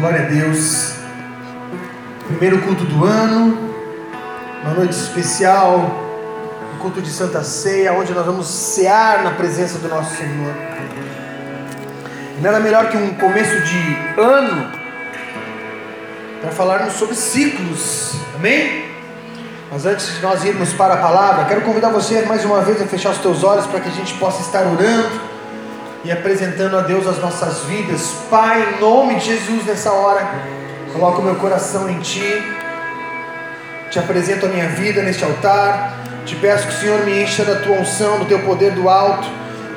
Glória a Deus. Primeiro culto do ano, uma noite especial, um culto de Santa Ceia, onde nós vamos cear na presença do nosso Senhor. E nada melhor que um começo de ano para falarmos sobre ciclos, amém? Mas antes de nós irmos para a palavra, quero convidar você mais uma vez a fechar os teus olhos para que a gente possa estar orando e apresentando a Deus as nossas vidas. Pai, em nome de Jesus, nessa hora, coloco meu coração em Ti, te apresento a minha vida neste altar, te peço que o Senhor me encha da Tua unção, do Teu poder do alto,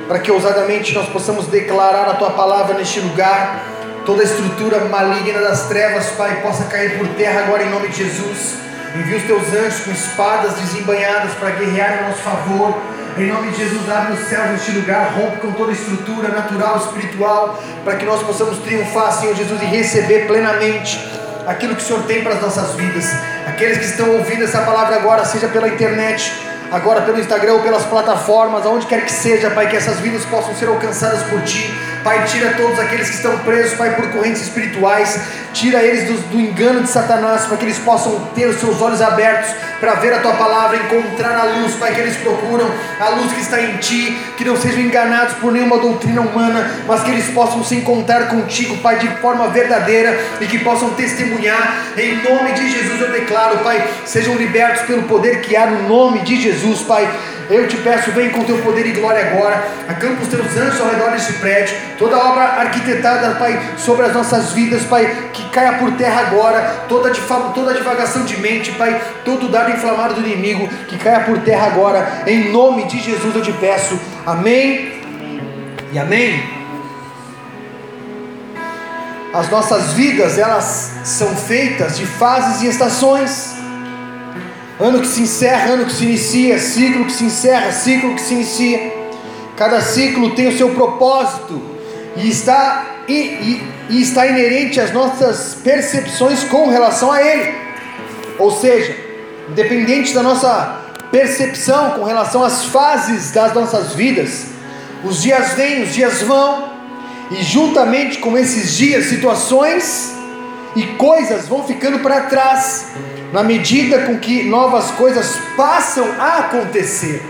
para que ousadamente nós possamos declarar a Tua palavra neste lugar. Toda a estrutura maligna das trevas, Pai, possa cair por terra agora em nome de Jesus. Envia os teus anjos com espadas desembanhadas para guerrear em nosso favor em nome de Jesus, abre os céus neste lugar, rompe com toda estrutura natural, espiritual, para que nós possamos triunfar, Senhor Jesus, e receber plenamente aquilo que o Senhor tem para as nossas vidas. Aqueles que estão ouvindo essa palavra agora, seja pela internet, agora pelo Instagram ou pelas plataformas, aonde quer que seja, Pai, que essas vidas possam ser alcançadas por Ti. Pai, tira todos aqueles que estão presos, Pai, por correntes espirituais, tira eles do, do engano de Satanás, para que eles possam ter os seus olhos abertos para ver a tua palavra, encontrar a luz, Pai, que eles procuram, a luz que está em ti, que não sejam enganados por nenhuma doutrina humana, mas que eles possam se encontrar contigo, Pai, de forma verdadeira e que possam testemunhar. Em nome de Jesus eu declaro, Pai, sejam libertos pelo poder que há no nome de Jesus, Pai. Eu te peço, vem com teu poder e glória agora. Acampa os teus anjos ao redor desse prédio. Toda obra arquitetada, Pai, sobre as nossas vidas, Pai, que caia por terra agora. Toda, toda divagação de mente, Pai, todo dado inflamado do inimigo, que caia por terra agora. Em nome de Jesus eu te peço. Amém e amém. As nossas vidas, elas são feitas de fases e estações. Ano que se encerra, ano que se inicia, ciclo que se encerra, ciclo que se inicia. Cada ciclo tem o seu propósito e está, e, e, e está inerente às nossas percepções com relação a ele. Ou seja, independente da nossa percepção com relação às fases das nossas vidas, os dias vêm, os dias vão, e juntamente com esses dias, situações e coisas vão ficando para trás, na medida com que novas coisas passam a acontecer.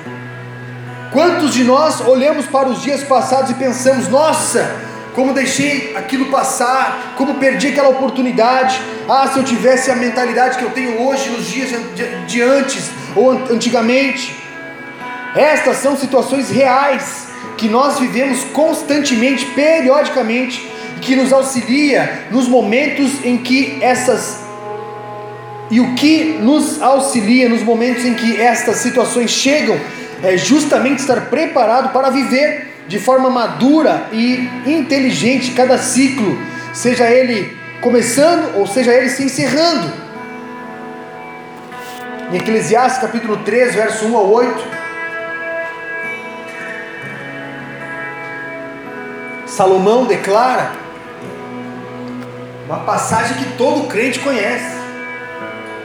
Quantos de nós olhamos para os dias passados e pensamos, nossa, como deixei aquilo passar, como perdi aquela oportunidade. Ah, se eu tivesse a mentalidade que eu tenho hoje, nos dias de, antes ou antigamente. Estas são situações reais que nós vivemos constantemente, periodicamente, que nos auxilia nos momentos em que essas e o que nos auxilia nos momentos em que estas situações chegam é justamente estar preparado para viver de forma madura e inteligente cada ciclo, seja ele começando ou seja ele se encerrando. Em Eclesiastes capítulo 3, verso 1 a 8, Salomão declara uma passagem que todo crente conhece.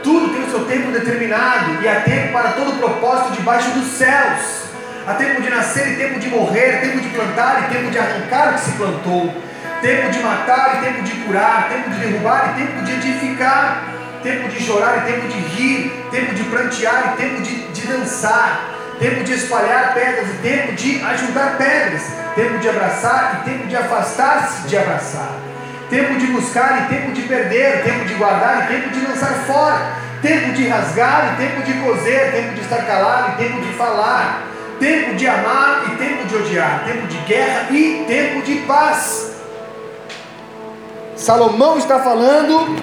Tudo tem o seu tempo determinado e há tempo para todo propósito debaixo dos céus. Há tempo de nascer e tempo de morrer, tempo de plantar e tempo de arrancar o que se plantou, tempo de matar e tempo de curar, tempo de derrubar e tempo de edificar, tempo de chorar e tempo de rir, tempo de prantear e tempo de, de dançar, tempo de espalhar pedras e tempo de ajudar pedras, tempo de abraçar e tempo de afastar-se de abraçar, tempo de buscar e tempo de perder, tempo de guardar e tempo de lançar fora, tempo de rasgar e tempo de coser, tempo de estar calado e tempo de falar tempo de amar e tempo de odiar, tempo de guerra e tempo de paz. Salomão está falando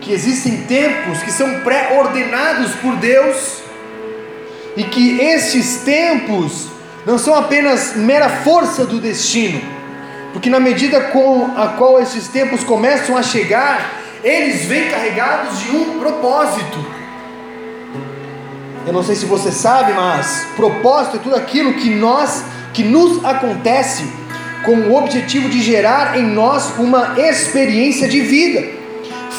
que existem tempos que são pré-ordenados por Deus e que estes tempos não são apenas mera força do destino, porque na medida com a qual esses tempos começam a chegar, eles vêm carregados de um propósito. Eu não sei se você sabe, mas propósito é tudo aquilo que nós, que nos acontece com o objetivo de gerar em nós uma experiência de vida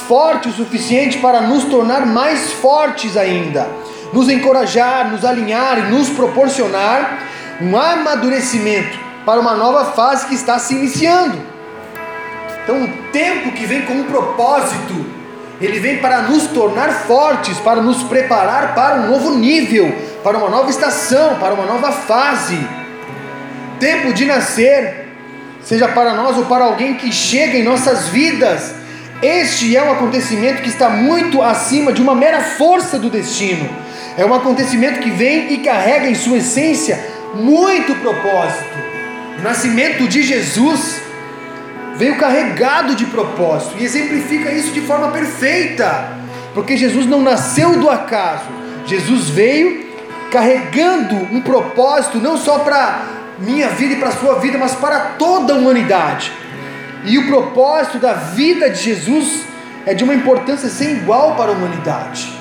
forte o suficiente para nos tornar mais fortes ainda, nos encorajar, nos alinhar e nos proporcionar um amadurecimento para uma nova fase que está se iniciando. Então, o tempo que vem com um propósito, ele vem para nos tornar fortes, para nos preparar para um novo nível, para uma nova estação, para uma nova fase. Tempo de nascer, seja para nós ou para alguém que chega em nossas vidas, este é um acontecimento que está muito acima de uma mera força do destino. É um acontecimento que vem e carrega em sua essência muito propósito. Nascimento de Jesus veio carregado de propósito e exemplifica isso de forma perfeita, porque Jesus não nasceu do acaso, Jesus veio carregando um propósito não só para minha vida e para a sua vida, mas para toda a humanidade. E o propósito da vida de Jesus é de uma importância sem igual para a humanidade.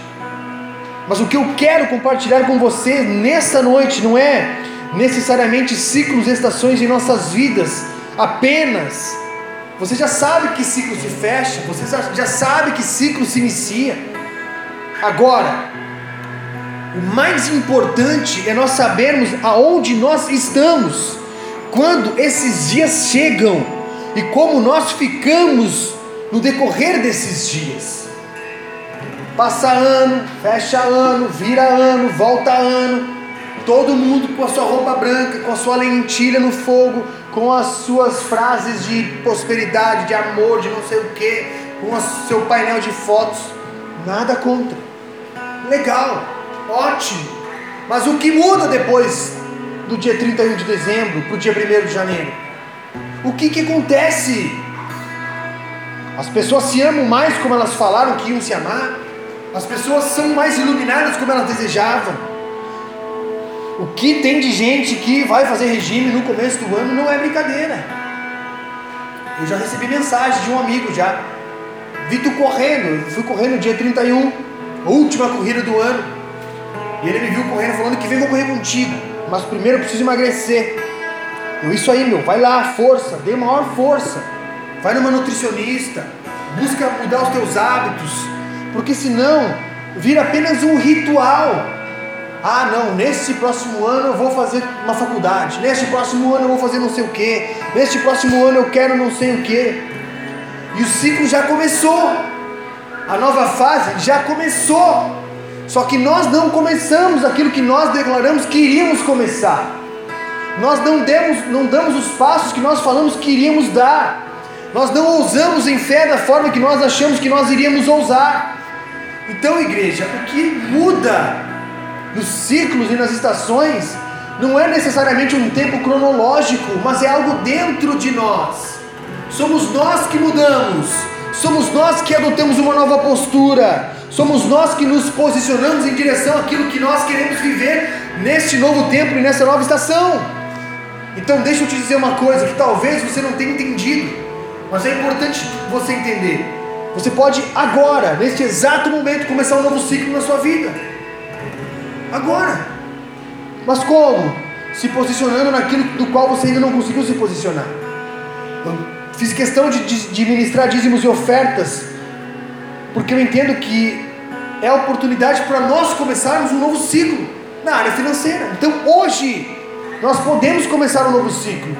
Mas o que eu quero compartilhar com você nessa noite não é necessariamente ciclos e estações em nossas vidas apenas, você já sabe que ciclo se fecha, você já sabe que ciclo se inicia. Agora, o mais importante é nós sabermos aonde nós estamos quando esses dias chegam e como nós ficamos no decorrer desses dias. Passa ano, fecha ano, vira ano, volta ano, todo mundo com a sua roupa branca, com a sua lentilha no fogo, com as suas frases de prosperidade, de amor, de não sei o que, com o seu painel de fotos. Nada contra. Legal, ótimo. Mas o que muda depois do dia 31 de dezembro para o dia 1 de janeiro? O que, que acontece? As pessoas se amam mais como elas falaram que iam se amar. As pessoas são mais iluminadas como elas desejavam o que tem de gente que vai fazer regime no começo do ano não é brincadeira. Eu já recebi mensagem de um amigo já. Vi tu correndo, fui correndo dia 31, última corrida do ano. E ele me viu correndo falando que vem vou correr contigo. Mas primeiro eu preciso emagrecer. Eu, isso aí, meu, vai lá, força, dê maior força. Vai numa nutricionista, busca mudar os teus hábitos, porque senão vira apenas um ritual ah, não, nesse próximo ano eu vou fazer uma faculdade, neste próximo ano eu vou fazer não sei o que, neste próximo ano eu quero não sei o que. E o ciclo já começou, a nova fase já começou. Só que nós não começamos aquilo que nós declaramos que iríamos começar. Nós não demos, não damos os passos que nós falamos que iríamos dar. Nós não ousamos em fé da forma que nós achamos que nós iríamos ousar. Então, igreja, o que muda nos ciclos e nas estações, não é necessariamente um tempo cronológico, mas é algo dentro de nós. Somos nós que mudamos, somos nós que adotamos uma nova postura, somos nós que nos posicionamos em direção àquilo que nós queremos viver neste novo tempo e nessa nova estação. Então, deixa eu te dizer uma coisa que talvez você não tenha entendido, mas é importante você entender. Você pode agora, neste exato momento, começar um novo ciclo na sua vida agora. Mas como? Se posicionando naquilo do qual você ainda não conseguiu se posicionar. Eu fiz questão de, de, ministrar dízimos e ofertas, porque eu entendo que é a oportunidade para nós começarmos um novo ciclo na área financeira. Então hoje nós podemos começar um novo ciclo,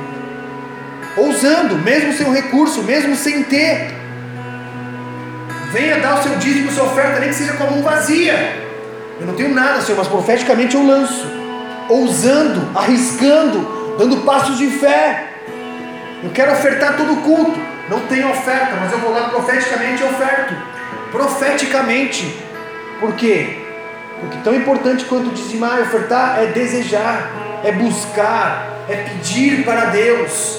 ousando, mesmo sem um recurso, mesmo sem ter. Venha dar o seu dízimo, sua oferta, nem que seja com a mão vazia. Eu não tenho nada, Senhor, mas profeticamente eu lanço, ousando, arriscando, dando passos de fé. Eu quero ofertar todo o culto. Não tenho oferta, mas eu vou lá profeticamente e oferto. Profeticamente. Por quê? Porque tão importante quanto dizimar e ofertar é desejar, é buscar, é pedir para Deus.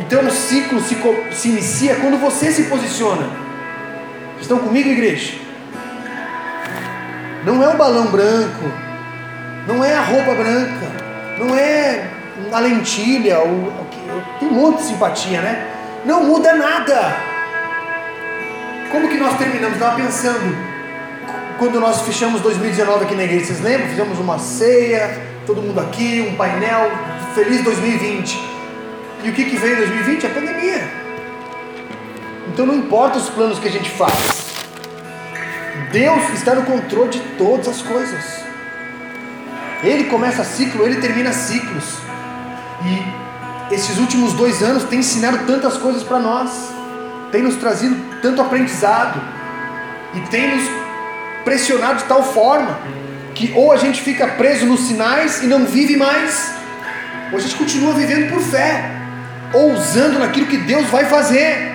Então o ciclo se, se inicia quando você se posiciona. Estão comigo, igreja? Não é o balão branco, não é a roupa branca, não é a lentilha, o, tem um monte de simpatia, né? Não muda nada. Como que nós terminamos? Estava pensando, quando nós fechamos 2019 aqui na igreja, vocês lembram? Fizemos uma ceia, todo mundo aqui, um painel, feliz 2020. E o que, que veio em 2020? A pandemia. Então não importa os planos que a gente faz, Deus está no controle de todas as coisas. Ele começa ciclo, ele termina ciclos. E esses últimos dois anos têm ensinado tantas coisas para nós. tem nos trazido tanto aprendizado e tem nos pressionado de tal forma que ou a gente fica preso nos sinais e não vive mais, ou a gente continua vivendo por fé, ousando naquilo que Deus vai fazer.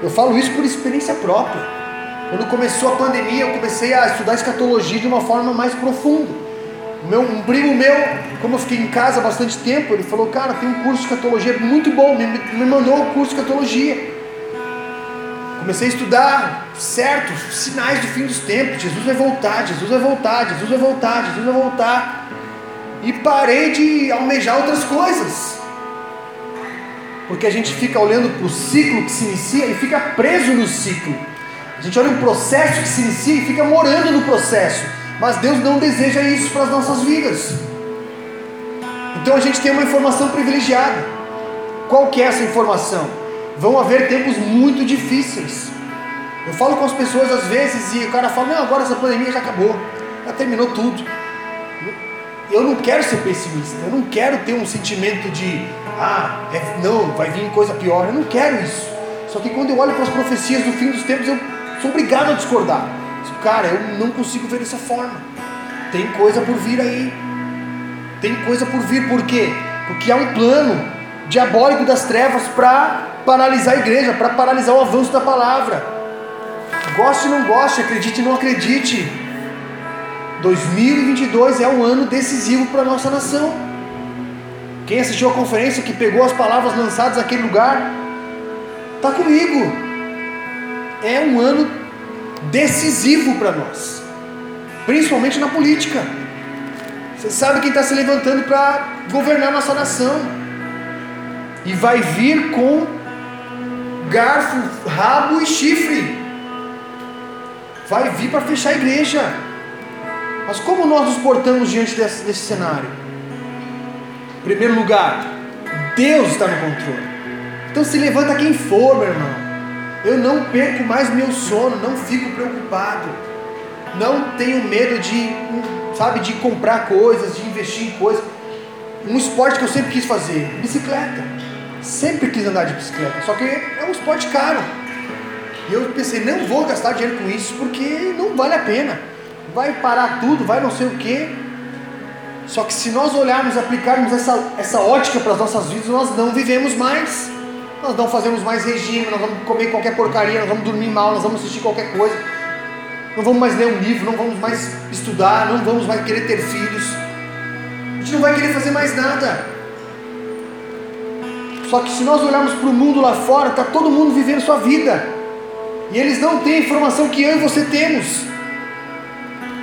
Eu falo isso por experiência própria. Quando começou a pandemia, eu comecei a estudar escatologia de uma forma mais profunda. Meu, um primo meu, como eu fiquei em casa bastante tempo, ele falou: Cara, tem um curso de escatologia muito bom, me, me mandou o curso de escatologia. Comecei a estudar, certo, sinais do fim dos tempos. Jesus vai voltar, Jesus vai voltar, Jesus vai voltar, Jesus vai voltar. E parei de almejar outras coisas. Porque a gente fica olhando para o ciclo que se inicia e fica preso no ciclo. Gente olha um processo que se inicia e fica morando no processo. Mas Deus não deseja isso para as nossas vidas. Então a gente tem uma informação privilegiada. Qual que é essa informação? vão haver tempos muito difíceis. Eu falo com as pessoas às vezes e o cara fala: Não, agora essa pandemia já acabou, já terminou tudo. Eu não quero ser pessimista, eu não quero ter um sentimento de, ah, é, não, vai vir coisa pior. Eu não quero isso. Só que quando eu olho para as profecias do fim dos tempos, eu sou obrigado a discordar. Cara, eu não consigo ver dessa forma. Tem coisa por vir aí. Tem coisa por vir, por quê? Porque há um plano diabólico das trevas para paralisar a igreja, para paralisar o avanço da palavra. Goste ou não goste, acredite ou não acredite. 2022 é um ano decisivo para a nossa nação. Quem assistiu a conferência que pegou as palavras lançadas naquele lugar, está comigo. É um ano decisivo para nós, principalmente na política. Você sabe quem está se levantando para governar nossa nação, e vai vir com garfo, rabo e chifre. Vai vir para fechar a igreja. Mas como nós nos portamos diante desse, desse cenário? Em primeiro lugar, Deus está no controle. Então se levanta quem for, meu irmão. Eu não perco mais meu sono, não fico preocupado. Não tenho medo de, sabe, de comprar coisas, de investir em coisas. Um esporte que eu sempre quis fazer, bicicleta. Sempre quis andar de bicicleta, só que é um esporte caro. E eu pensei, não vou gastar dinheiro com isso porque não vale a pena. Vai parar tudo, vai não sei o que. Só que se nós olharmos, aplicarmos essa, essa ótica para as nossas vidas, nós não vivemos mais. Nós não fazemos mais regime, nós vamos comer qualquer porcaria, nós vamos dormir mal, nós vamos assistir qualquer coisa. Não vamos mais ler um livro, não vamos mais estudar, não vamos mais querer ter filhos. A gente não vai querer fazer mais nada. Só que se nós olharmos para o mundo lá fora, está todo mundo vivendo sua vida. E eles não têm a informação que eu e você temos.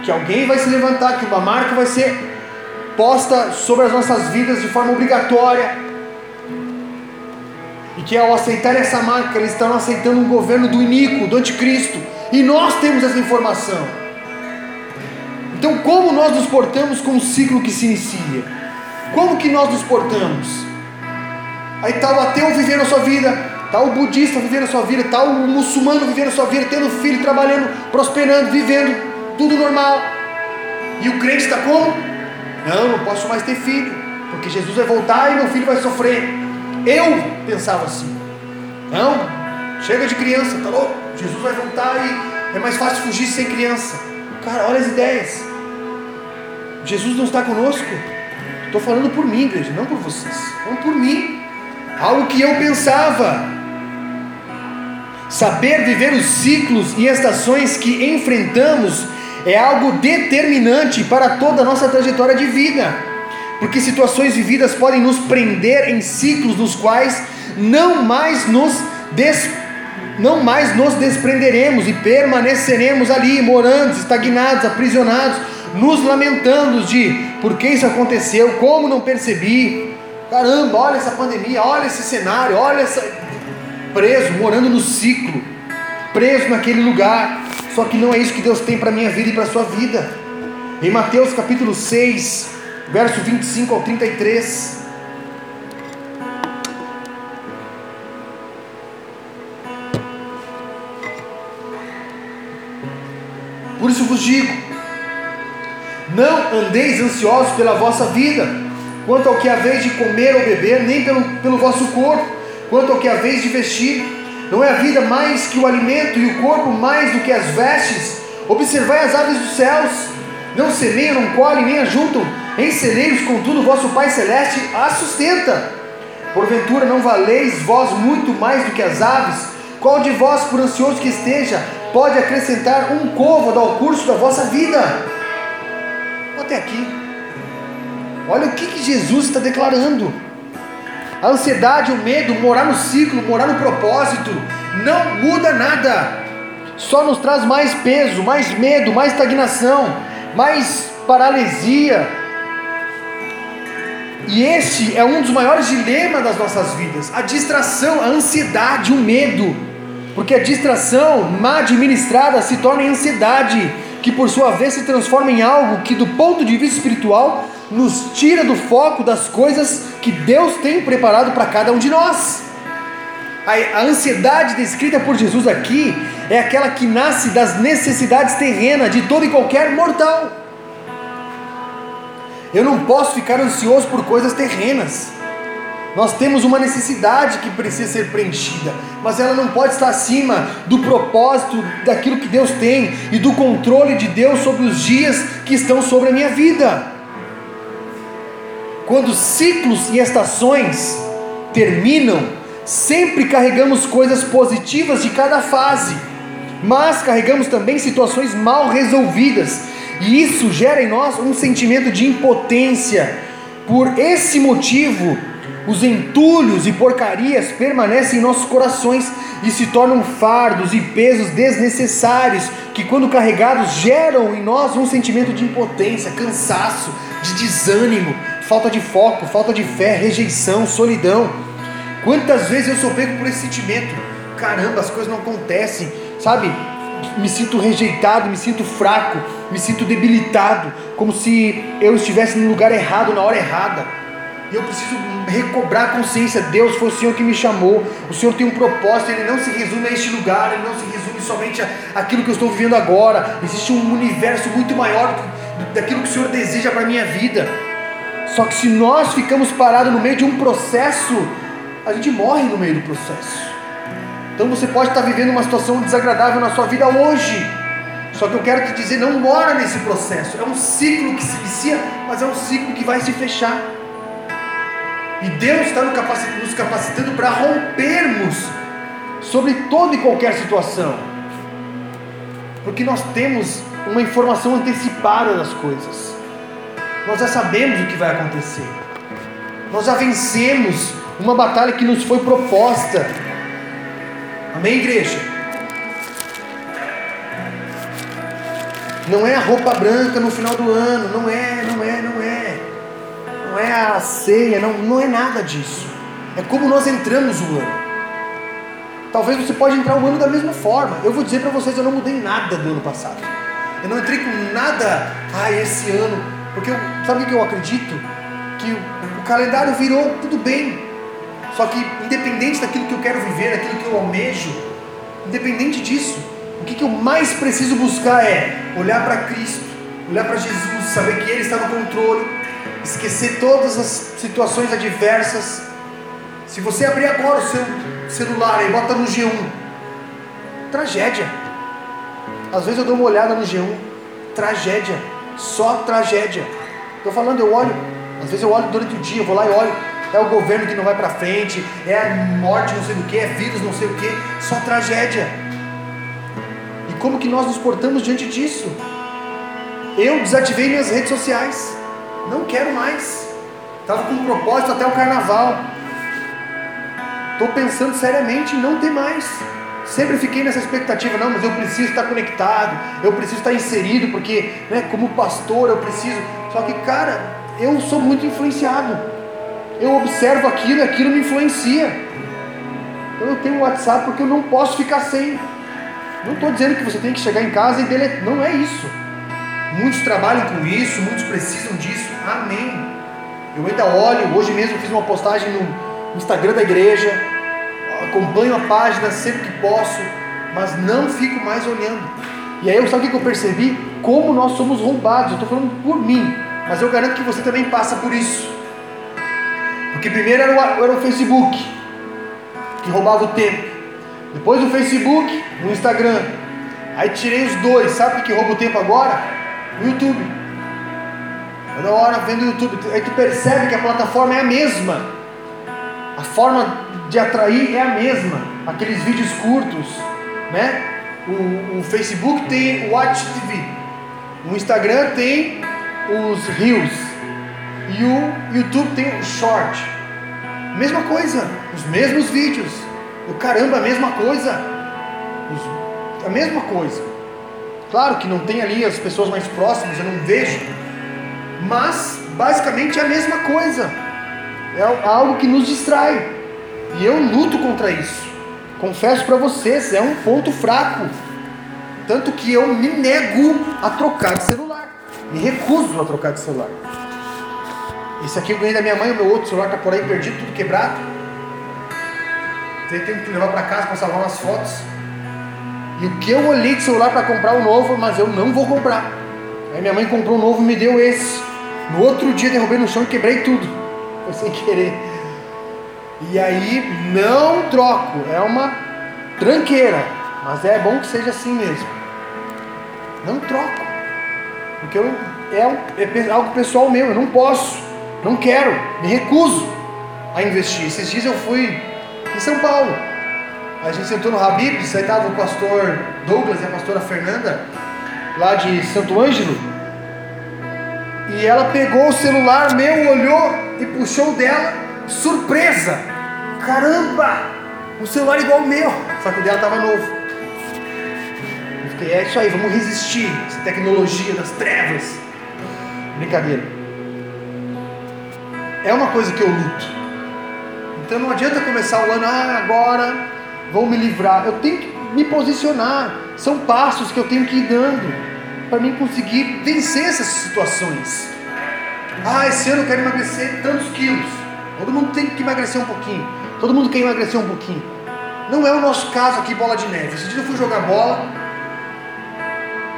Que alguém vai se levantar, que uma marca vai ser posta sobre as nossas vidas de forma obrigatória. E que ao aceitar essa marca, eles estão aceitando um governo do iníquo, do anticristo. E nós temos essa informação. Então, como nós nos portamos com o ciclo que se inicia? Como que nós nos portamos? Aí está o ateu vivendo a sua vida, está o budista vivendo a sua vida, está o muçulmano vivendo a sua vida, tendo filho, trabalhando, prosperando, vivendo, tudo normal. E o crente está como? Não, não posso mais ter filho, porque Jesus vai voltar e meu filho vai sofrer. Eu pensava assim. Não, chega de criança, tá louco? Jesus vai voltar e é mais fácil fugir sem criança. Cara, olha as ideias. Jesus não está conosco. Estou falando por mim, igreja, não por vocês. Não por mim algo que eu pensava. Saber viver os ciclos e estações que enfrentamos é algo determinante para toda a nossa trajetória de vida, porque situações vividas podem nos prender em ciclos nos quais não mais nos des... não mais nos desprenderemos e permaneceremos ali, morando, estagnados, aprisionados, nos lamentando de por que isso aconteceu, como não percebi, Caramba, olha essa pandemia, olha esse cenário, olha essa. Preso, morando no ciclo, preso naquele lugar. Só que não é isso que Deus tem para minha vida e para sua vida. Em Mateus capítulo 6, verso 25 ao 33. Por isso vos digo: não andeis ansiosos pela vossa vida quanto ao que haveis de comer ou beber, nem pelo, pelo vosso corpo, quanto ao que haveis de vestir. Não é a vida mais que o alimento e o corpo mais do que as vestes? Observai as aves dos céus, não semeiam, não colhem, nem ajuntam em celeiros, contudo, vosso Pai Celeste as sustenta. Porventura não valeis vós muito mais do que as aves? Qual de vós, por ansioso que esteja, pode acrescentar um côvado ao curso da vossa vida? Até aqui. Olha o que, que Jesus está declarando. A ansiedade, o medo, morar no ciclo, morar no propósito, não muda nada. Só nos traz mais peso, mais medo, mais estagnação, mais paralisia. E este é um dos maiores dilemas das nossas vidas: a distração, a ansiedade, o medo. Porque a distração mal administrada se torna em ansiedade, que por sua vez se transforma em algo que, do ponto de vista espiritual, nos tira do foco das coisas que Deus tem preparado para cada um de nós. A, ansiedade descrita por Jesus aqui é aquela que nasce das necessidades terrenas de todo e qualquer mortal. Eu não posso ficar ansioso por coisas terrenas. Nós temos uma necessidade que precisa ser preenchida, mas ela não pode estar acima do propósito daquilo que Deus tem e do controle de Deus sobre os dias que estão sobre a minha vida. Quando ciclos e estações terminam, sempre carregamos coisas positivas de cada fase, mas carregamos também situações mal resolvidas, e isso gera em nós um sentimento de impotência. Por esse motivo, os entulhos e porcarias permanecem em nossos corações e se tornam fardos e pesos desnecessários que, quando carregados, geram em nós um sentimento de impotência, cansaço, de desânimo, falta de foco, falta de fé, rejeição, solidão. Quantas vezes eu sou pego por esse sentimento? Caramba, as coisas não acontecem, sabe? Me sinto rejeitado, me sinto fraco, me sinto debilitado, como se eu estivesse no lugar errado na hora errada. E eu preciso recobrar a consciência. Deus foi o Senhor que me chamou. O Senhor tem um propósito. Ele não se resume a este lugar. Ele não se resume somente àquilo que eu estou vivendo agora. Existe um universo muito maior daquilo que o Senhor deseja para a minha vida. Só que se nós ficamos parados no meio de um processo, a gente morre no meio do processo. Então você pode estar vivendo uma situação desagradável na sua vida hoje. Só que eu quero te dizer, não mora nesse processo. É um ciclo que se inicia, mas é um ciclo que vai se fechar. E Deus está nos capacitando para rompermos sobre toda e qualquer situação. Porque nós temos uma informação antecipada das coisas. Nós já sabemos o que vai acontecer. Nós já vencemos uma batalha que nos foi proposta. Amém, igreja? Não é a roupa branca no final do ano, não é, não é, não é. Não é a ceia, não, não é nada disso. É como nós entramos o ano. Talvez você pode entrar o ano da mesma forma. Eu vou dizer para vocês, eu não mudei nada do ano passado. Eu não entrei com nada, ah, esse ano porque eu, sabe o que eu acredito? Que o, o calendário virou tudo bem. Só que independente daquilo que eu quero viver, daquilo que eu almejo, independente disso, o que, que eu mais preciso buscar é olhar para Cristo, olhar para Jesus, saber que Ele está no controle, esquecer todas as situações adversas. Se você abrir agora o seu celular e bota no G1, tragédia. Às vezes eu dou uma olhada no G1, tragédia só tragédia. Estou falando, eu olho, às vezes eu olho durante o dia, eu vou lá e olho, é o governo que não vai para frente, é morte não sei do que, é vírus não sei o que, só tragédia. E como que nós nos portamos diante disso? Eu desativei minhas redes sociais, não quero mais. Estava com um propósito até o carnaval. Estou pensando seriamente em não ter mais. Sempre fiquei nessa expectativa, não, mas eu preciso estar conectado, eu preciso estar inserido, porque, né, como pastor, eu preciso. Só que, cara, eu sou muito influenciado. Eu observo aquilo aquilo me influencia. Então eu tenho um WhatsApp porque eu não posso ficar sem. Não estou dizendo que você tem que chegar em casa e deletar. Não é isso. Muitos trabalham com isso, muitos precisam disso. Amém. Eu ainda olho, hoje mesmo fiz uma postagem no Instagram da igreja acompanho a página sempre que posso, mas não fico mais olhando. E aí, sabe o que eu percebi? Como nós somos roubados. Eu estou falando por mim, mas eu garanto que você também passa por isso. Porque primeiro era o, era o Facebook, que roubava o tempo. Depois o Facebook, o Instagram. Aí tirei os dois. Sabe o que rouba o tempo agora? O YouTube. Toda hora vendo o YouTube. Aí tu percebe que a plataforma é a mesma. A forma de atrair é a mesma. Aqueles vídeos curtos, né? O, o Facebook tem o Watch TV. O Instagram tem os Reels. E o YouTube tem o Short. Mesma coisa, os mesmos vídeos. O caramba, a mesma coisa. Os, a mesma coisa. Claro que não tem ali as pessoas mais próximas, eu não vejo. Mas basicamente é a mesma coisa. É algo que nos distrai. E eu luto contra isso. Confesso para vocês, é um ponto fraco. Tanto que eu me nego a trocar de celular. Me recuso a trocar de celular. Esse aqui eu ganhei da minha mãe, o meu outro celular está por aí perdido, tudo quebrado. Tenho que levar para casa para salvar umas fotos. E o que eu olhei de celular para comprar um novo, mas eu não vou comprar. Aí minha mãe comprou um novo e me deu esse. No outro dia derrubei no chão e quebrei tudo. Foi sem querer. E aí não troco. É uma tranqueira. Mas é bom que seja assim mesmo. Não troco. Porque eu, é, é algo pessoal meu. Eu não posso. Não quero, me recuso a investir. Esses dias eu fui em São Paulo. A gente sentou no Habib's, aí estava o pastor Douglas e a pastora Fernanda, lá de Santo Ângelo. E ela pegou o celular meu, olhou e puxou dela, surpresa! Caramba! Um celular igual o meu, só que o dela estava novo. É isso aí, vamos resistir essa tecnologia das trevas. Brincadeira é uma coisa que eu luto. Então não adianta começar o ano, ah, agora vou me livrar. Eu tenho que me posicionar. São passos que eu tenho que ir dando para mim conseguir vencer essas situações. Ah, esse ano eu quero emagrecer tantos quilos. Todo mundo tem que emagrecer um pouquinho. Todo mundo quer emagrecer um pouquinho. Não é o nosso caso aqui, bola de neve. Esse dia eu fui jogar bola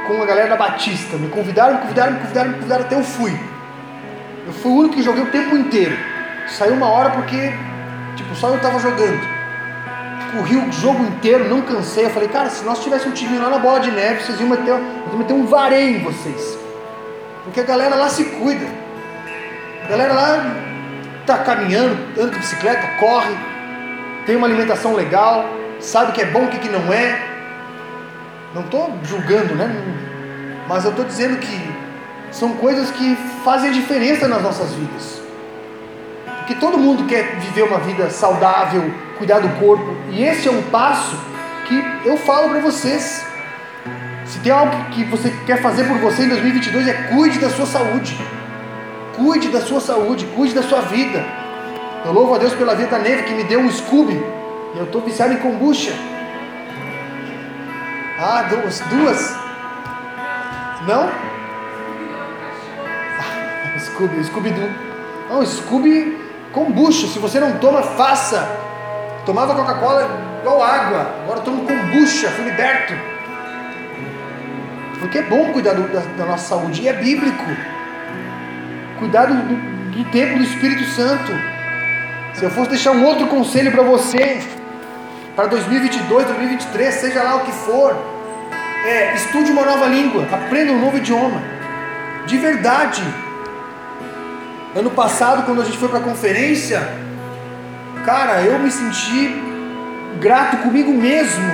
com a galera da Batista. Me convidaram, me convidaram, me convidaram, me convidaram até eu fui. Eu fui o único que joguei o tempo inteiro. Saiu uma hora porque, tipo, só eu estava jogando. Corri o jogo inteiro, não cansei. Eu falei, cara, se nós tivéssemos um time lá na bola de neve, vocês iam meter, iam meter um vareio em vocês. Porque a galera lá se cuida. A galera lá tá caminhando, anda de bicicleta, corre, tem uma alimentação legal, sabe o que é bom, o que, que não é. Não estou julgando, né? Mas eu estou dizendo que são coisas que fazem diferença nas nossas vidas. Porque todo mundo quer viver uma vida saudável, cuidar do corpo, e esse é um passo que eu falo para vocês. Se tem algo que você quer fazer por você em 2022 é cuide da sua saúde. Cuide da sua saúde, cuide da sua vida. Eu louvo a Deus pela vida neve que me deu um Scooby. E eu estou viciado em kombucha. Ah, duas, duas. Não? Scooby, Scooby-Doo. Não, Scooby kombucha. Se você não toma, faça. Tomava Coca-Cola igual água. Agora tomo kombucha, fui liberto. Porque é bom cuidar do, da, da, nossa saúde. E é bíblico. Cuidar do, do, do templo do Espírito Santo. Se eu fosse deixar um outro conselho para você, para 2022, 2023, seja lá o que for, é, estude uma nova língua, aprenda um novo idioma. De verdade. Ano passado, quando a gente foi para a conferência, cara, eu me senti grato comigo mesmo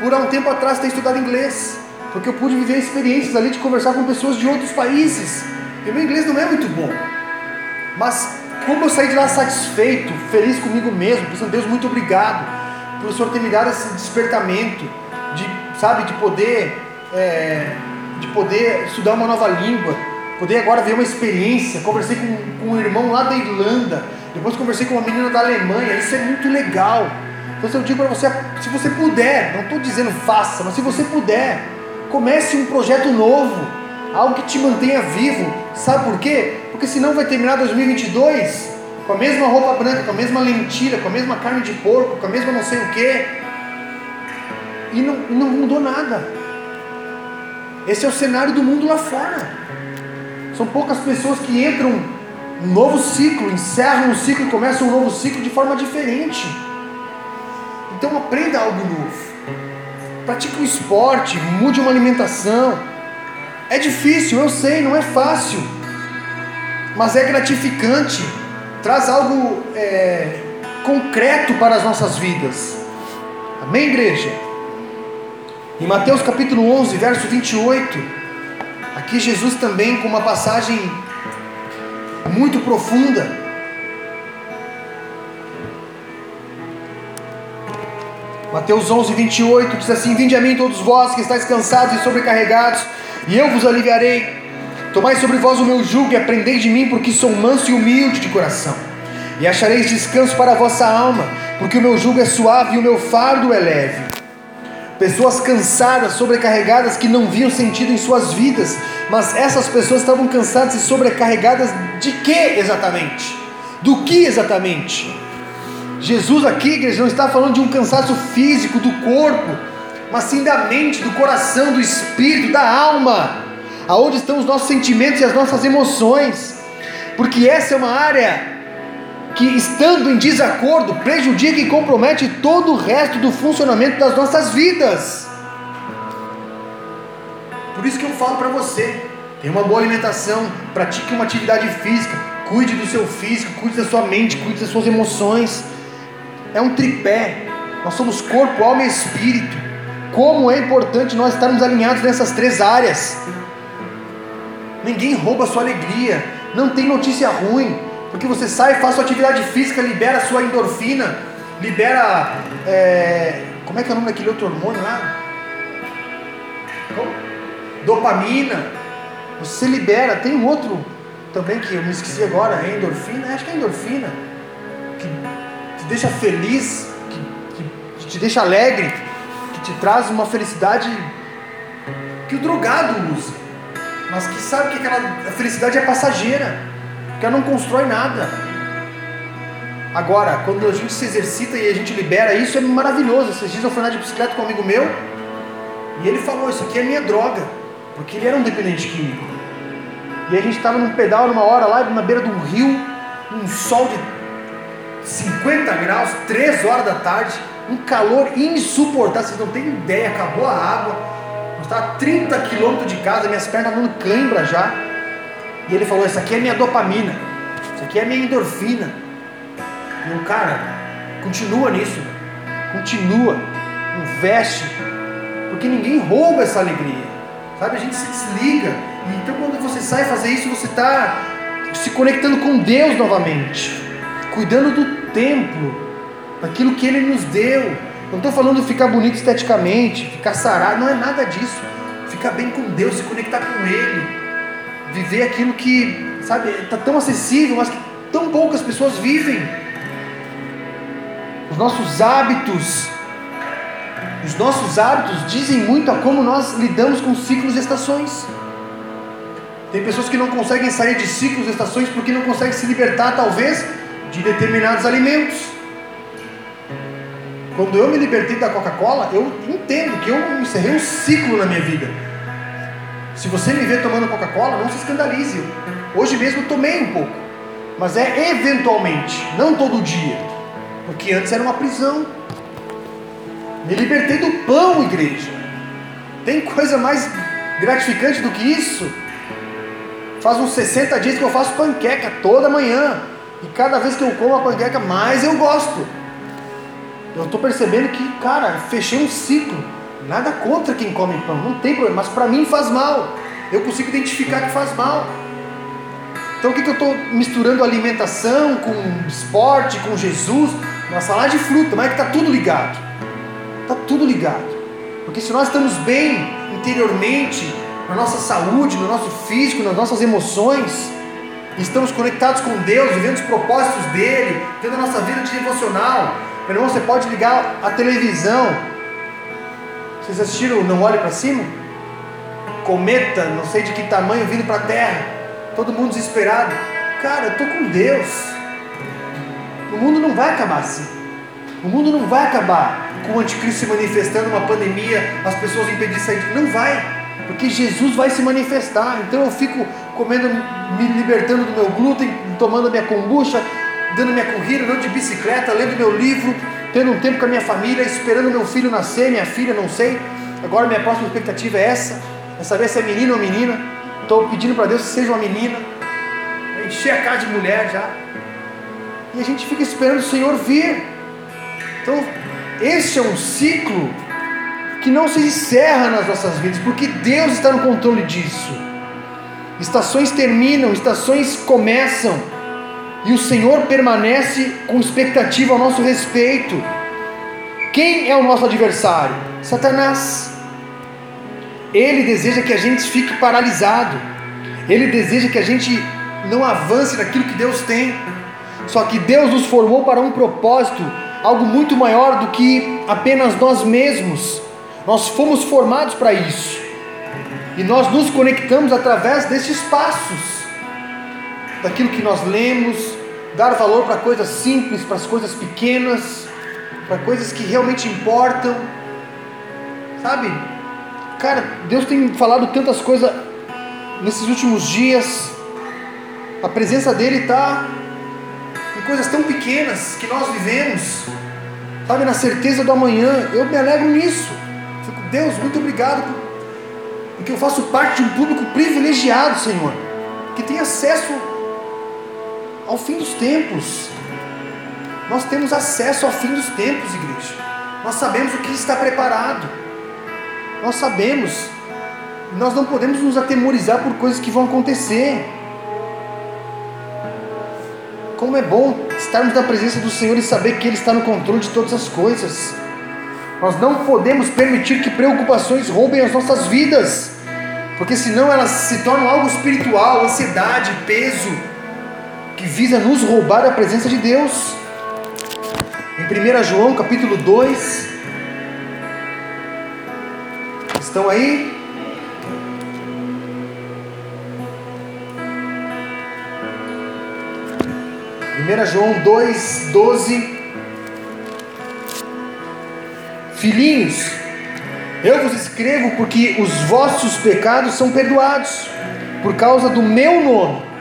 por há um tempo atrás ter estudado inglês, porque eu pude viver experiências ali de conversar com pessoas de outros países. E meu inglês não é muito bom, mas como eu saí de lá satisfeito, feliz comigo mesmo, pensando, Deus, muito obrigado por o Senhor ter me dado esse despertamento, de, sabe, de poder, é, de poder estudar uma nova língua, Poder agora ver uma experiência. Conversei com, com um irmão lá da Irlanda. Depois conversei com uma menina da Alemanha. Isso é muito legal. Então eu digo para você, se você puder, não estou dizendo faça, mas se você puder, comece um projeto novo, algo que te mantenha vivo. Sabe por quê? Porque senão vai terminar 2022 com a mesma roupa branca, com a mesma lentilha, com a mesma carne de porco, com a mesma não sei o quê. E não, e não mudou nada. Esse é o cenário do mundo lá fora. São poucas pessoas que entram um novo ciclo, encerram um ciclo e começam um novo ciclo de forma diferente. Então aprenda algo novo. Pratique um esporte, mude uma alimentação. É difícil, eu sei, não é fácil, mas é gratificante. Traz algo é, concreto para as nossas vidas. Amém, igreja? Em Mateus capítulo 11, verso 28, aqui Jesus também com uma passagem muito profunda. Mateus 11, 28 diz assim: Vinde a mim todos vós que estáis cansados e sobrecarregados, e eu vos aliviarei. Tomai sobre vós o meu jugo e aprendei de mim, porque sou manso e humilde de coração. E achareis descanso para a vossa alma, porque o meu jugo é suave e o meu fardo é leve. Pessoas cansadas, sobrecarregadas, que não viam sentido em suas vidas, mas essas pessoas estavam cansadas e sobrecarregadas de que exatamente? Do que exatamente? Jesus aqui, igreja, não está falando de um cansaço físico do corpo, mas sim da mente, do coração, do espírito, da alma, aonde estão os nossos sentimentos e as nossas emoções, porque essa é uma área que, estando em desacordo, prejudica e compromete todo o resto do funcionamento das nossas vidas. Por isso que eu falo para você: tenha uma boa alimentação, pratique uma atividade física, cuide do seu físico, cuide da sua mente, cuide das suas emoções é um tripé. Nós somos corpo, alma e espírito. Como é importante nós estarmos alinhados nessas três áreas. Ninguém rouba a sua alegria. Não tem notícia ruim. Porque você sai, faz sua atividade física, libera sua endorfina, libera. É, como é que é o nome daquele outro hormônio lá? Como? Dopamina. Você libera. Tem um outro também que eu me esqueci agora, é endorfina. Acho que é endorfina. Que deixa feliz, que, que, que te deixa alegre, que te traz uma felicidade que o drogado usa, mas que sabe que aquela felicidade é passageira, que ela não constrói nada. Agora, quando a gente se exercita e a gente libera isso, é maravilhoso. Esses dias eu fui andar de bicicleta com um amigo meu e ele falou: Isso aqui é minha droga, porque ele era um dependente químico. E a gente estava num pedal numa hora lá na beira de um rio, um sol de 50 graus, 3 horas da tarde, um calor insuportável, vocês não têm ideia, acabou a água, nós estávamos a 30 quilômetros de casa, minhas pernas dando cãibra já, e ele falou, isso aqui é minha dopamina, isso aqui é minha endorfina, e o cara, continua nisso, continua, investe, porque ninguém rouba essa alegria, sabe, a gente se desliga, e então quando você sai fazer isso, você está se conectando com Deus novamente, cuidando do templo, daquilo que Ele nos deu. Não estou falando ficar bonito esteticamente, ficar sarado, não é nada disso. Ficar bem com Deus, se conectar com Ele, viver aquilo que, sabe, está tão acessível, mas que tão poucas pessoas vivem. Os nossos hábitos, os nossos hábitos dizem muito a como nós lidamos com ciclos e estações. Tem pessoas que não conseguem sair de ciclos e estações porque não conseguem se libertar, talvez, de determinados alimentos. Quando eu me libertei da Coca-Cola, eu entendo que eu encerrei um ciclo na minha vida. Se você me vê tomando Coca-Cola, não se escandalize. Hoje mesmo tomei um pouco, mas é eventualmente, não todo dia, porque antes era uma prisão. Me libertei do pão, igreja. Tem coisa mais gratificante do que isso? Faz uns 60 dias que eu faço panqueca toda manhã. E cada vez que eu como a panqueca, mais eu gosto. Eu estou percebendo que, cara, fechei um ciclo. Nada contra quem come pão, não tem problema, mas para mim faz mal. Eu consigo identificar que faz mal. Então o que, que eu estou misturando alimentação com esporte, com Jesus? Uma salada de fruta, mas é que está tudo ligado. Está tudo ligado. Porque se nós estamos bem interiormente, na nossa saúde, no nosso físico, nas nossas emoções, estamos conectados com Deus, vivendo os propósitos dele, tendo a nossa vida de devocional. Meu irmão, você pode ligar a televisão. Vocês assistiram Não Olhe para Cima? Cometa, não sei de que tamanho, vindo para a Terra. Todo mundo desesperado. Cara, eu estou com Deus. O mundo não vai acabar assim. O mundo não vai acabar com o anticristo se manifestando, uma pandemia, as pessoas impedir de sair. Não vai. Porque Jesus vai se manifestar. Então eu fico comendo, me libertando do meu glúten, tomando minha kombucha, dando minha corrida, andando de bicicleta, lendo meu livro, tendo um tempo com a minha família, esperando meu filho nascer, minha filha, não sei. Agora minha próxima expectativa é essa, é saber se é menino ou menina. Estou pedindo para Deus que seja uma menina. Encher a casa de mulher já. E a gente fica esperando o Senhor vir. Então, este é um ciclo que não se encerra nas nossas vidas, porque Deus está no controle disso. Estações terminam, estações começam, e o Senhor permanece com expectativa ao nosso respeito. Quem é o nosso adversário? Satanás. Ele deseja que a gente fique paralisado, ele deseja que a gente não avance naquilo que Deus tem. Só que Deus nos formou para um propósito, algo muito maior do que apenas nós mesmos. Nós fomos formados para isso. E nós nos conectamos através destes passos, daquilo que nós lemos, dar valor para coisas simples, para as coisas pequenas, para coisas que realmente importam. Sabe? Cara, Deus tem falado tantas coisas nesses últimos dias. A presença dele está em coisas tão pequenas que nós vivemos, sabe, na certeza do amanhã. Eu me alegro nisso. Fico, Deus, muito obrigado, porque eu faço parte de um público privilegiado, Senhor, que tem acesso ao fim dos tempos. Nós temos acesso ao fim dos tempos, igreja. Nós sabemos o que está preparado. Nós sabemos. Nós não podemos nos atemorizar por coisas que vão acontecer. Como é bom estarmos na presença do Senhor e saber que Ele está no controle de todas as coisas. Nós não podemos permitir que preocupações roubem as nossas vidas, porque senão elas se tornam algo espiritual, ansiedade, peso, visa nos roubar a presença de Deus. Em 1 João capítulo 2, estão aí? 1 João 2, 12. Filhinhos, eu vos escrevo porque os vossos pecados são perdoados, por causa do meu nome.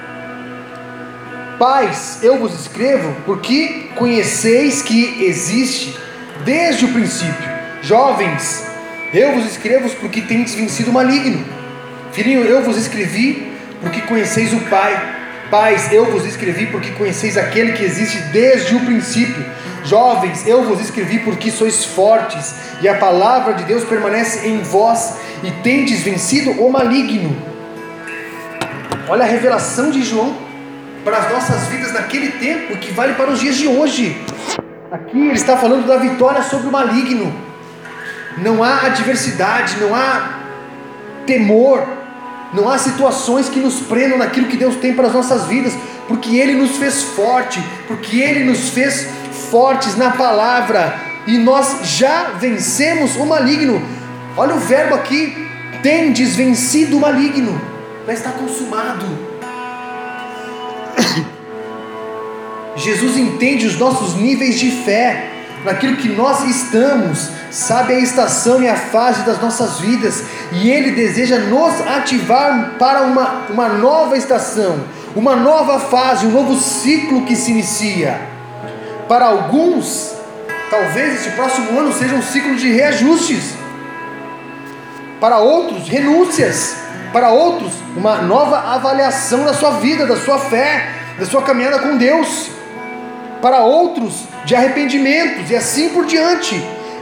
Pais, eu vos escrevo porque conheceis que existe desde o princípio. Jovens, eu vos escrevo porque tendes vencido o maligno. Filhinho, eu vos escrevi porque conheceis o Pai. Pais, eu vos escrevi porque conheceis aquele que existe desde o princípio. Jovens, eu vos escrevi porque sois fortes, e a palavra de Deus permanece em vós, e tendes vencido o maligno. Olha a revelação de João para as nossas vidas naquele tempo, que vale para os dias de hoje. Aqui ele está falando da vitória sobre o maligno. Não há adversidade, não há temor, não há situações que nos prendam naquilo que Deus tem para as nossas vidas, porque Ele nos fez forte, porque Ele nos fez fortes na palavra, e nós já vencemos o maligno. Olha o verbo aqui: tendes vencido o maligno, já está consumado. Jesus entende os nossos níveis de fé, naquilo que nós estamos, sabe a estação e a fase das nossas vidas, e Ele deseja nos ativar para uma, uma nova estação, uma nova fase, um novo ciclo que se inicia. Para alguns, talvez este próximo ano seja um ciclo de reajustes, para outros, renúncias, para outros, uma nova avaliação da sua vida, da sua fé, da sua caminhada com Deus, para outros, de arrependimentos e assim por diante.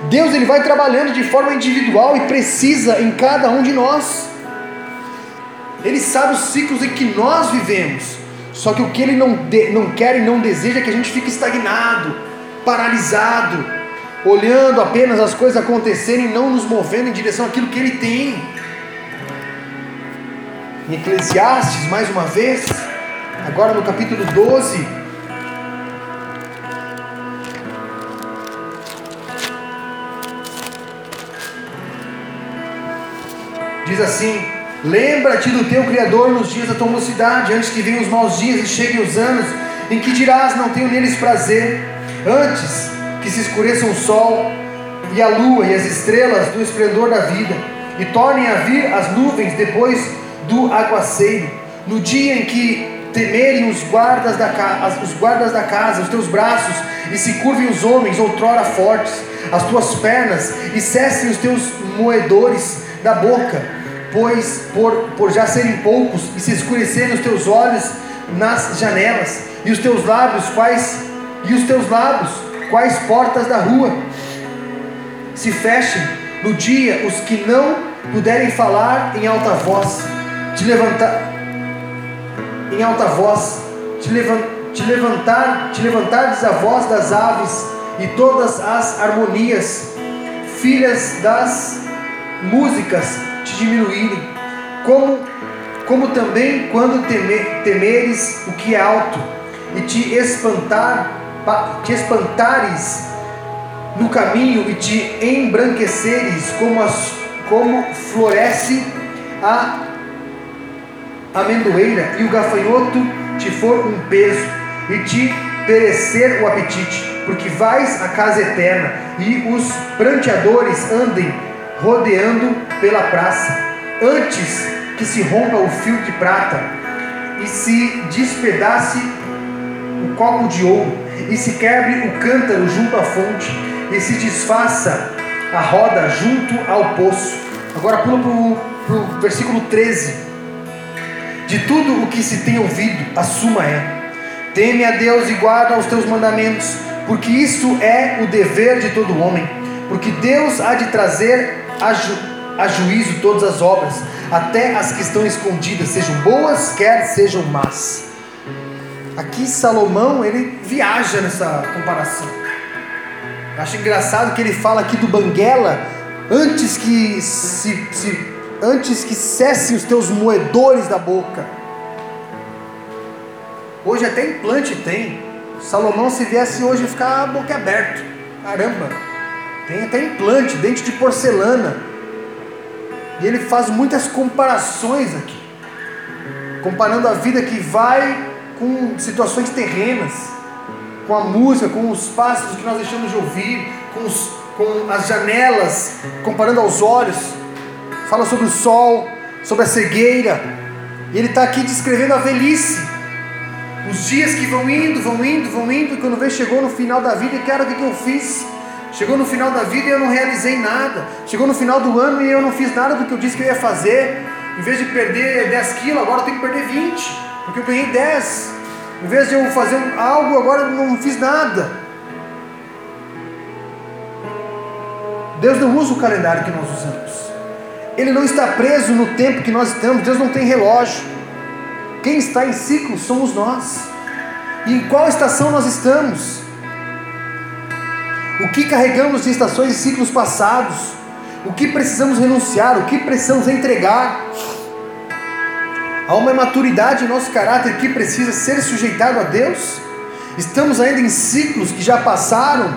Deus ele vai trabalhando de forma individual e precisa em cada um de nós. Ele sabe os ciclos em que nós vivemos. Só que o que ele não, de, não quer e não deseja é que a gente fique estagnado, paralisado, olhando apenas as coisas acontecerem e não nos movendo em direção àquilo que ele tem. Em Eclesiastes, mais uma vez, agora no capítulo 12, Diz assim: Lembra-te do teu Criador nos dias da tua mocidade, antes que venham os maus dias e cheguem os anos em que dirás: Não tenho neles prazer, antes que se escureça o sol e a lua e as estrelas do esplendor da vida, e tornem a vir as nuvens depois do aguaceiro, no dia em que temerem os guardas, da, os guardas da casa, os teus braços, e se curvem os homens, outrora fortes, as tuas pernas, e cessem os teus moedores da boca, pois por, por já serem poucos, e se escurecerem os teus olhos nas janelas, e os teus lábios, quais, e os teus lábios, quais portas da rua, se fechem no dia os que não puderem falar em alta voz, te levantar em alta voz, te, levant, te levantar, te levantares a voz das aves e todas as harmonias, filhas das músicas te diminuírem, como, como também quando temer, temeres o que é alto e te espantar, te espantares no caminho e te embranqueceres como, as, como floresce a amendoeira e o gafanhoto te for um peso e te perecer o apetite, porque vais à casa eterna e os pranteadores andem rodeando pela praça, antes que se rompa o fio de prata e se despedace o copo de ouro e se quebre o cântaro junto à fonte e se desfaça a roda junto ao poço. Agora pula para o versículo 13. De tudo o que se tem ouvido, a suma é: teme a Deus e guarda os teus mandamentos, porque isto é o dever de todo homem. Porque Deus há de trazer a, ju a juízo todas as obras, até as que estão escondidas, sejam boas, quer sejam más. Aqui Salomão ele viaja nessa comparação. Acho engraçado que ele fala aqui do Banguela antes que se, se antes que cessem os teus moedores da boca. Hoje até implante tem. Salomão, se viesse hoje, ficar boca aberta. Caramba, tem até implante, dente de porcelana. E ele faz muitas comparações aqui, comparando a vida que vai com situações terrenas, com a música, com os pássaros que nós deixamos de ouvir, com, os, com as janelas, comparando aos olhos. Fala sobre o sol, sobre a cegueira, e ele está aqui descrevendo a velhice, os dias que vão indo, vão indo, vão indo, e quando vê, chegou no final da vida, e cara, o que eu fiz? Chegou no final da vida e eu não realizei nada. Chegou no final do ano e eu não fiz nada do que eu disse que eu ia fazer. Em vez de perder 10 quilos, agora eu tenho que perder 20, porque eu ganhei 10. Em vez de eu fazer algo, agora eu não fiz nada. Deus não usa o calendário que nós usamos. Ele não está preso no tempo que nós estamos, Deus não tem relógio. Quem está em ciclo somos nós. E em qual estação nós estamos? O que carregamos de estações e ciclos passados? O que precisamos renunciar? O que precisamos entregar? Há uma maturidade em nosso caráter que precisa ser sujeitado a Deus? Estamos ainda em ciclos que já passaram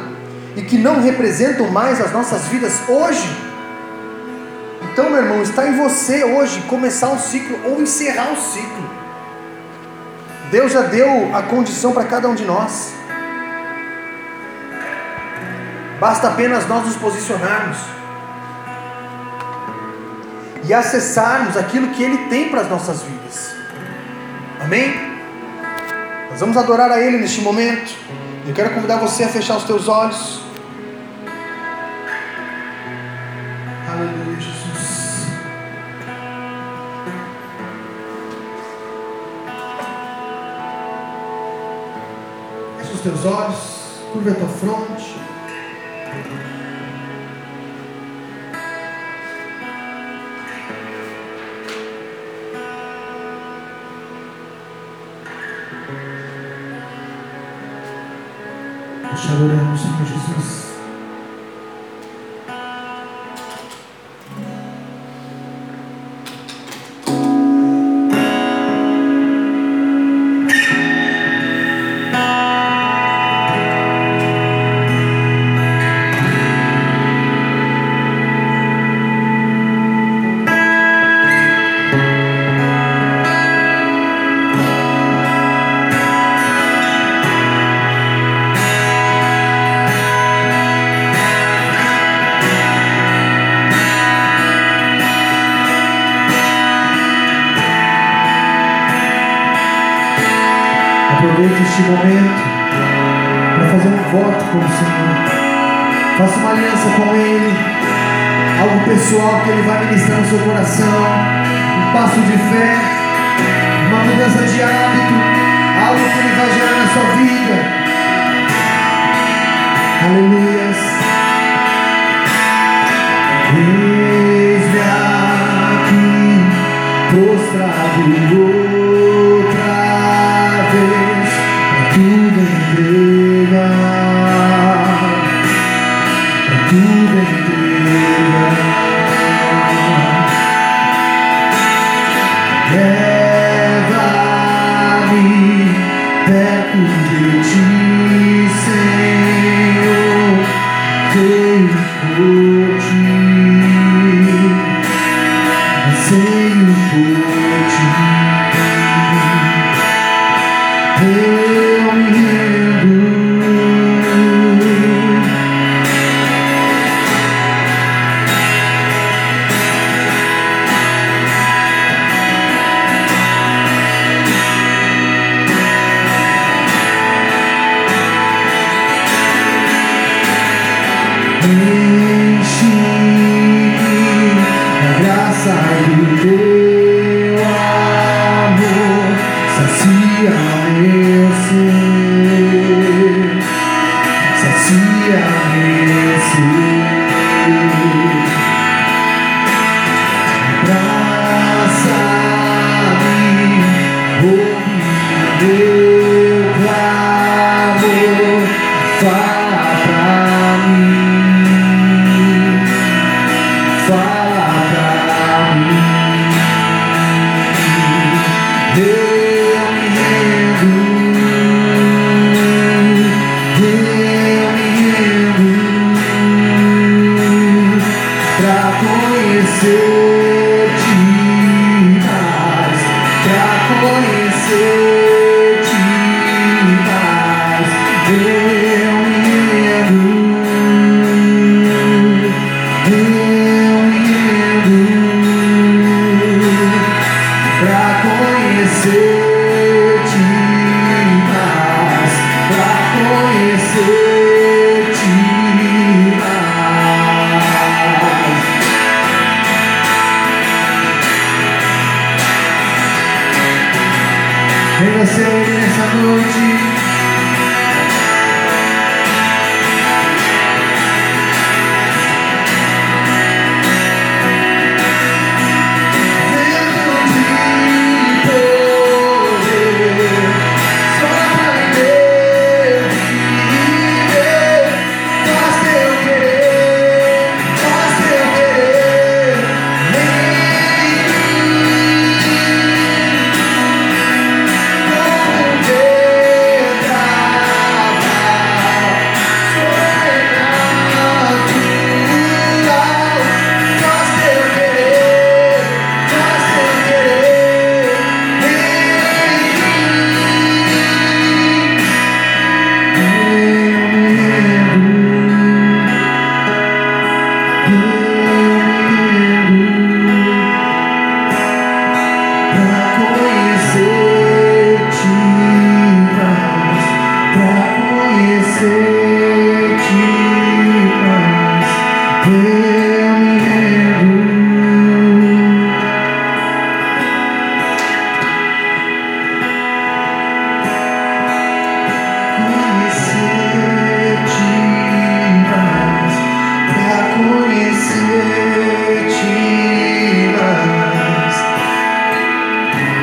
e que não representam mais as nossas vidas hoje? Então, meu irmão, está em você hoje começar um ciclo ou encerrar um ciclo. Deus já deu a condição para cada um de nós. Basta apenas nós nos posicionarmos e acessarmos aquilo que Ele tem para as nossas vidas. Amém? Nós vamos adorar a Ele neste momento. Eu quero convidar você a fechar os teus olhos. teus olhos, curva a tua fronte. Nós Faça uma aliança com Ele, algo pessoal que Ele vai ministrar no seu coração, um passo de fé, uma mudança de hábito, algo que Ele vai gerar na sua vida. Aleluias. Eis-me aqui, prostrado.